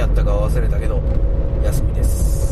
やったか忘れたけど休みです。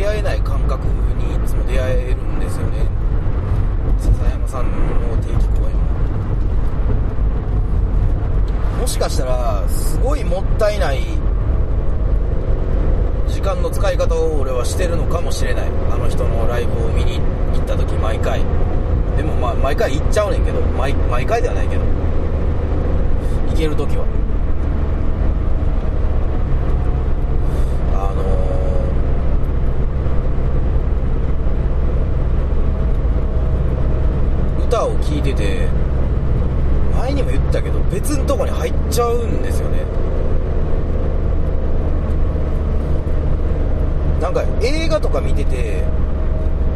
出会えない感覚にいつも出会えるんですよね。笹山さんの定期公演はもしかしたらすごいもったいない時間の使い方を俺はしてるのかもしれない。あの人のライブを見に行った時毎回。でもまあ毎回行っちゃうねんけど。毎回ではないけど。行ける時はあのー歌を聴いてて前にも言ったけど別のとこに入っちゃうんですよね。なんか映画とか見てて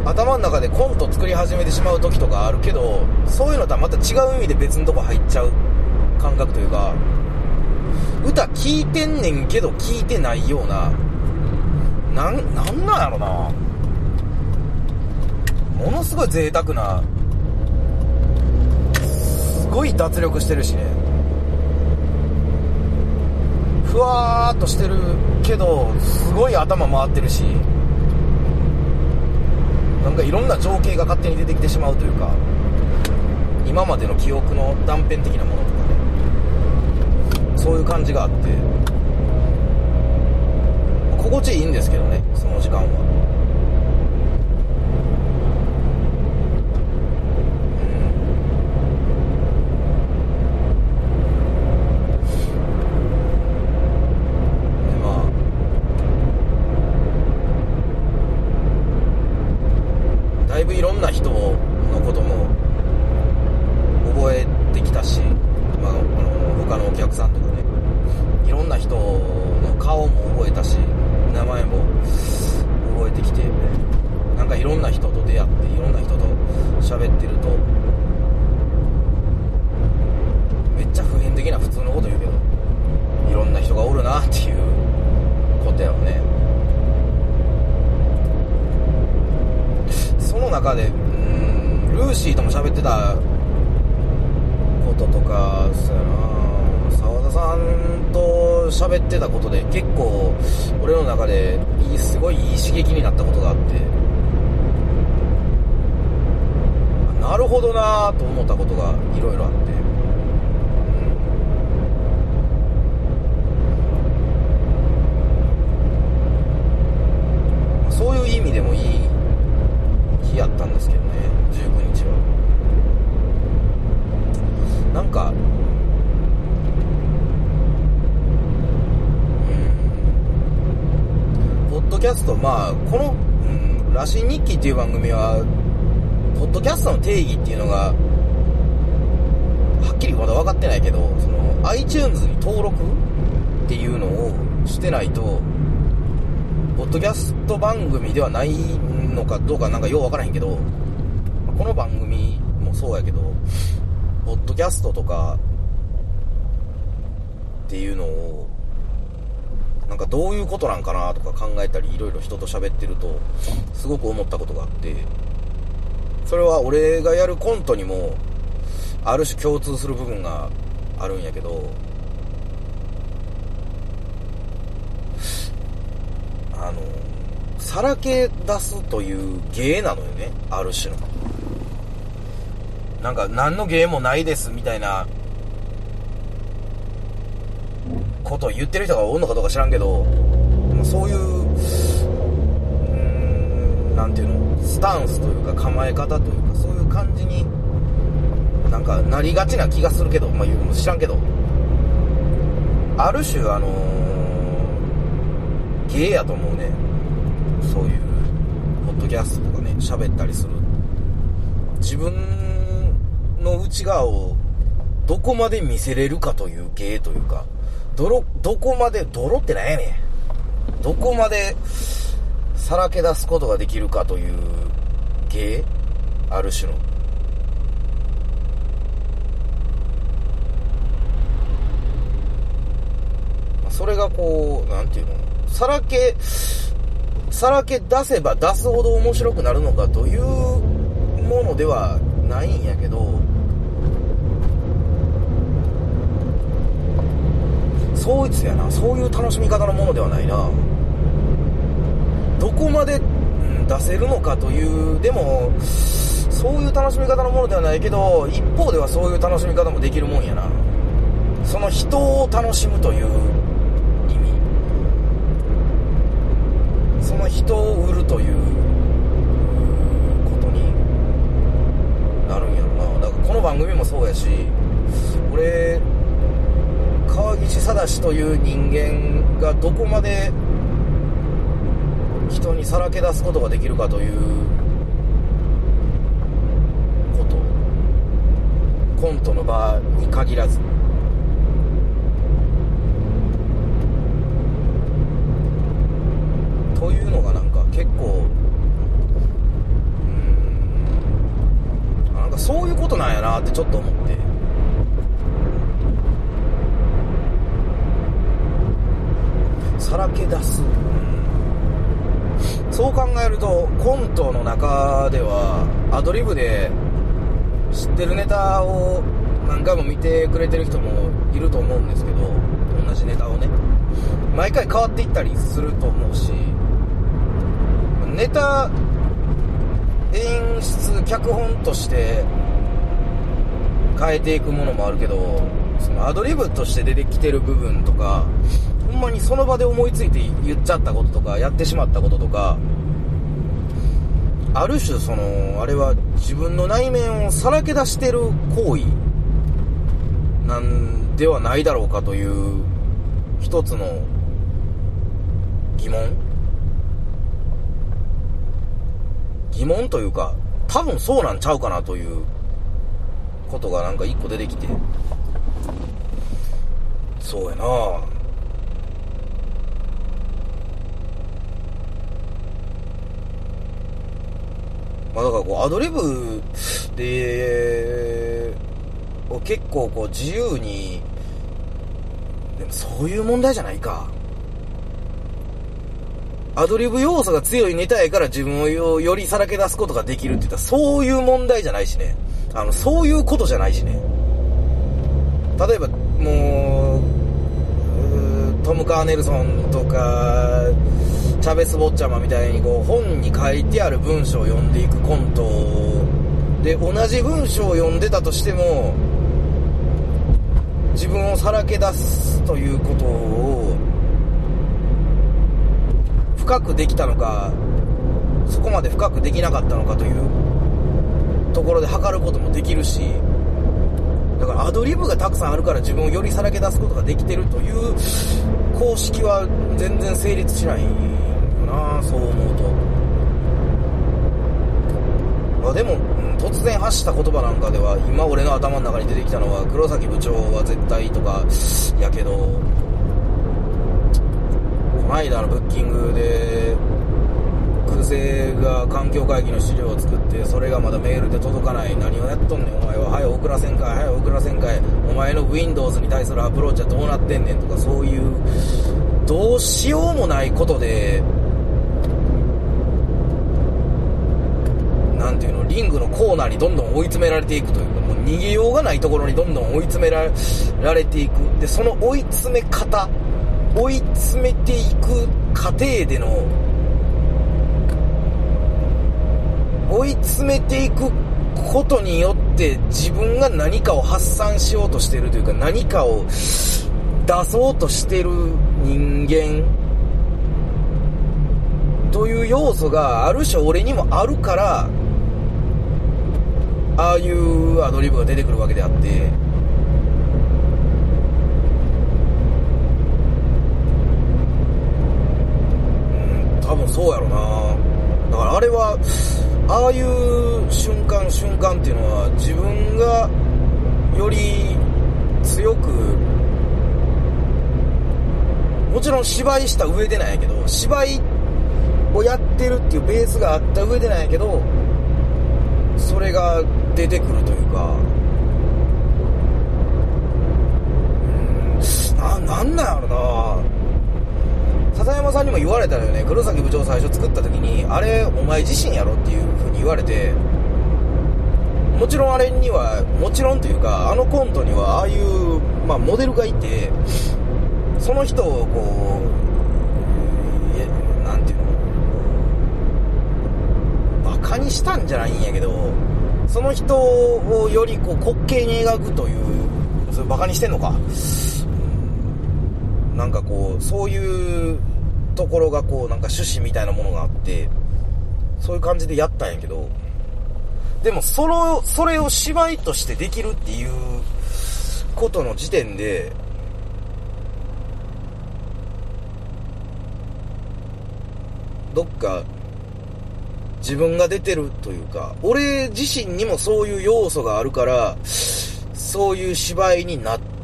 頭の中でコント作り始めてしまう時とかあるけどそういうのとはまた違う意味で別のとこ入っちゃう感覚というか歌聴いてんねんけど聴いてないようななんなんなんやろな。ものすごい贅沢なごい脱力してるしね。ふわーっとしてるけどすごい頭回ってるしなんかいろんな情景が勝手に出てきてしまうというか今までの記憶の断片的なものとかねそういう感じがあって心地いいんですけどねその時間はでまあだいぶいろんな人のことも覚えてきたし、まあ、あの他のお客さんとかねいろんな人の顔も覚えたし名前も覚えてきてなんかいろんな人と出会っていろんな人と喋ってるとめっちゃ普遍的な普通のこと言うけどいろんな人がおるなっていうことやろねその中でうんルーシーとも喋ってたこととかそうやな澤田さんと喋ってたことで結構俺の中でいいすごいいい刺激になったことがあって。なるほどなと思ったことがいろいろあって、うん。そういう意味でもいい日やったんですけどね19日は。なんかうんポッドキャストまあこの「うん、羅針日記」っていう番組はポッドキャストの定義っていうのがはっきりまだ分かってないけどその iTunes に登録っていうのをしてないとポッドキャスト番組ではないのかどうかなんかよう分からへんけどこの番組もそうやけどポッドキャストとかっていうのをなんかどういうことなんかなとか考えたりいろいろ人と喋ってるとすごく思ったことがあってそれは俺がやるコントにもある種共通する部分があるんやけどあのさらけ出すという芸なのよねある種の。なんか何の芸もないですみたいなことを言ってる人がおんのかどうか知らんけどまあそういううんなんていうのスタンスというか構え方というかそういう感じになんかなりがちな気がするけど、まあ、言うも知らんけどある種あのー、芸やと思うね。そういうポッドキャストとかね喋ったりする。自分の内側をどこまで見せれるかという芸というか泥どこまで泥ってなんやねん。どこまでさらけ出すことができるかという芸？ある種の。それがこう、なんていうの？さらけ、さらけ出せば出すほど面白くなるのかというものではないんやけど、そういやな、そういう楽しみ方のものではないな。どこまで、出せるのかという、でも、そういう楽しみ方のものではないけど、一方ではそういう楽しみ方もできるもんやな。その人を楽しむという意味その人を売るということになるんやろなだからこの番組もそうやし俺川岸貞という人間がどこまで人にさらけ出すことができるかということ。コントの場に限らず。というのがなんか結構うん。なんかそういうことなんやなってちょっと思って。さらけ出す。そう考えるとコントの中ではアドリブで知ってるネタを何回も見てくれてる人もいると思うんですけど同じネタをね。毎回変わっていったりすると思うしネタ演出脚本として変えていくものもあるけどそのアドリブとして出てきてる部分とかんまにその場で思いついて言っちゃったこととかやってしまったこととかある種そのあれは自分の内面をさらけ出してる行為なんではないだろうかという一つの疑問。疑問というか、多分そうなんちゃうかなということがなんか一個出てきて、そうやな。まあだからこうアドリブで、結構こう自由に、でもそういう問題じゃないか。アドリブ要素が強いネタやから自分をよりさらけ出すことができるって言ったらそういう問題じゃないしね。あの、そういうことじゃないしね。例えば、もう、ム・カーネルソンとか、チャベス・ボッチャマみたいにこう本に書いてある文章を読んでいくコントで同じ文章を読んでたとしても自分をさらけ出すということを深くできたのかそこまで深くできなかったのかというところで測ることもできるしだからアドリブがたくさんあるから自分をよりさらけ出すことができてるという公式は全然成立しないよなそう思うと、あ、でも、突然発した言葉なんかでは今俺の頭の中に出てきたのは黒崎部長は絶対とかやけどこの間のブッキングで空勢が環境会議の資料を作ってそれがまだメールで届かない。何をやっとんねん。お前は早送らせんかい。早送らせんかい。お前の Windows に対するアプローチはどうなってんねんとかそういうどうしようもないことでなんていうのリングのコーナーにどんどん追い詰められていくというかもう逃げようがないところにどんどん追い詰められていく。でその追い詰め方追い詰めていく過程での追い詰めていくことによって自分が何かを発散しようとしてるというか何かを出そうとしてる人間という要素がある種俺にもあるからああいうアドリブが出てくるわけであってうん多分そうやろな。だからあれはああいう瞬間瞬間っていうのは自分がより強くもちろん芝居した上でなんやけど芝居をやってるっていうベースがあった上でなんやけどそれが出てくるというかうんななんなんやろな。笹山さんにも言われたよね。黒崎部長最初作った時にあれお前自身やろっていう風に言われてもちろんあれにはもちろんというかあのコントにはああいう、まあ、モデルがいてその人をこう何ていうの？バカにしたんじゃないんやけどその人をよりこう滑稽に描くというそれバカにしてんのか？なんかこう、そういうところがこう、なんか趣旨みたいなものがあって、そういう感じでやったんやけど、でもその、それを芝居としてできるっていうことの時点で、どっか自分が出てるというか、俺自身にもそういう要素があるから、そういう芝居になって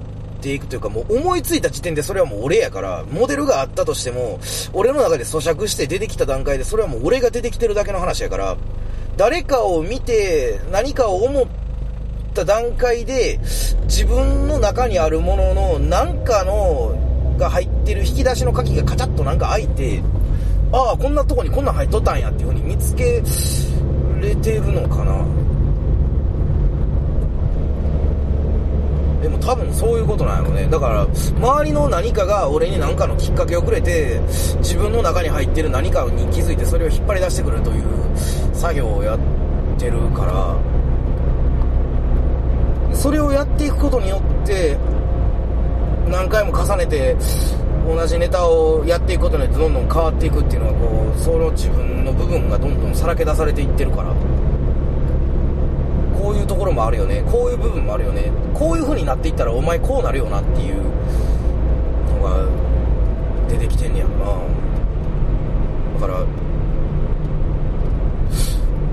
ていくというか、もう思いついた時点でそれはもう俺やから、モデルがあったとしても、俺の中で咀嚼して出てきた段階で、それはもう俺が出てきてるだけの話やから、誰かを見て、何かを思った段階で、自分の中にあるものの、なんかの、が入ってる引き出しの鍵がカチャッとなんか開いて、ああ、こんなとこにこんなん入っとったんやっていう風に見つけれてるのかな。でも多分そういうことなんやろね。だから、周りの何かが俺に何かのきっかけをくれて、自分の中に入ってる何かに気づいてそれを引っ張り出してくるという作業をやってるから、それをやっていくことによって、何回も重ねて、同じネタをやっていくことによってどんどん変わっていくっていうのはこう、その自分の部分がどんどんさらけ出されていってるから。こういうところもあるよね。こういう部分もあるよね。こういう風になっていったらお前こうなるよなっていうのが出てきてんねやろな。だから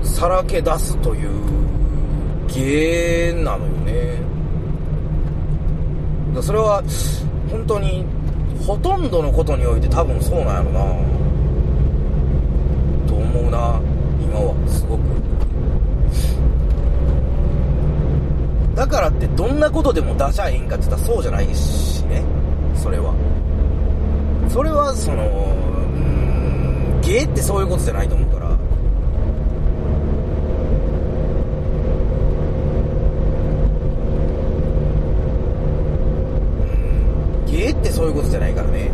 さらけ出すという芸なのよね。だそれは本当にほとんどのことにおいて多分そうなんやろな。と思うな今は。すごく。だからってどんなことでも出しゃえへんかって言ったらそうじゃないしね。それは。それはそのうん芸ってそういうことじゃないと思うから。うん芸ってそういうことじゃないからね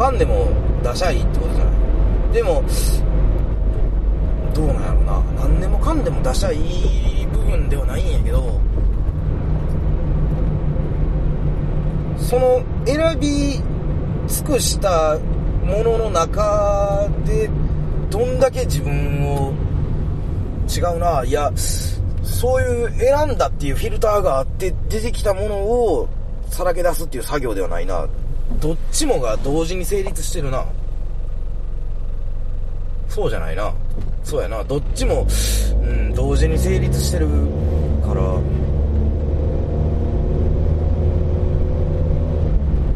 かんでも出しゃいいってことじゃないでもどうなんやろな何でもかんでも出しゃいい部分ではないんやけどその選び尽くしたものの中でどんだけ自分を違うないやそういう選んだっていうフィルターがあって出てきたものをさらけ出すっていう作業ではないな。どっちもが同時に成立してるな。そうじゃないな。そうやな。どっちも、うん、同時に成立してるから、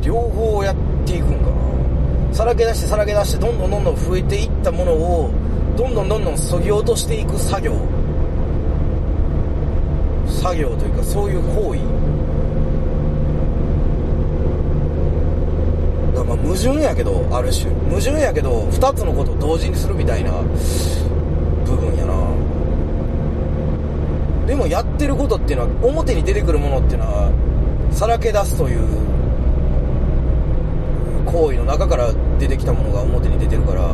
両方やっていくんかな。さらけ出してさらけ出して、どんどんどんどん増えていったものを、どんどんどんどん削ぎ落としていく作業。作業というか、そういう行為。だまあ矛盾やけど、ある種。矛盾やけど、2つのことを同時にするみたいな部分やな。でもやってることっていうのは、表に出てくるものっていうのは、さらけ出すという行為の中から出てきたものが表に出てるから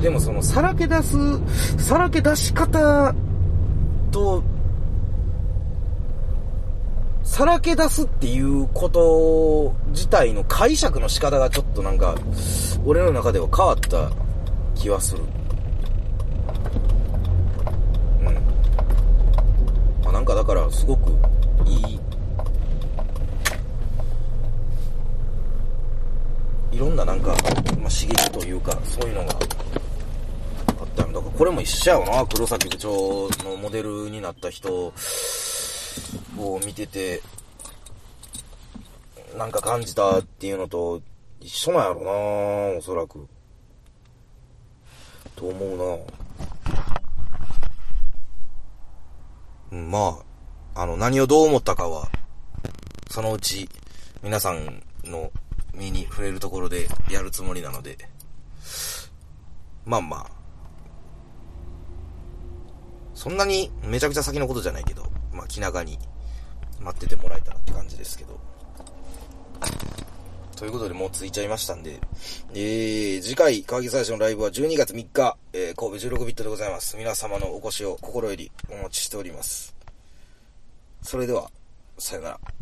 でもそのさらけ出すさらけ出し方とさらけ出すっていうこと自体の解釈の仕方がちょっとなんか俺の中では変わった気はするうん。まあなんかだからすごくいいいろんななんか、まあ、刺激というかそういうのがったんだ。からこれも一緒やわな。黒崎部長のモデルになった人を見ててなんか感じたっていうのと一緒なんやろなおそらく。と思うな。まあ、あの、何をどう思ったかは、そのうち、皆さんの身に触れるところでやるつもりなので、まあまあ、そんなにめちゃくちゃ先のことじゃないけど、まあ気長に待っててもらえたらって感じですけど。ということでもう着いちゃいましたんで、えー、次回、川木最初のライブは12月3日、えー、神戸16ビットでございます。皆様のお越しを心よりお待ちしております。それでは、さよなら。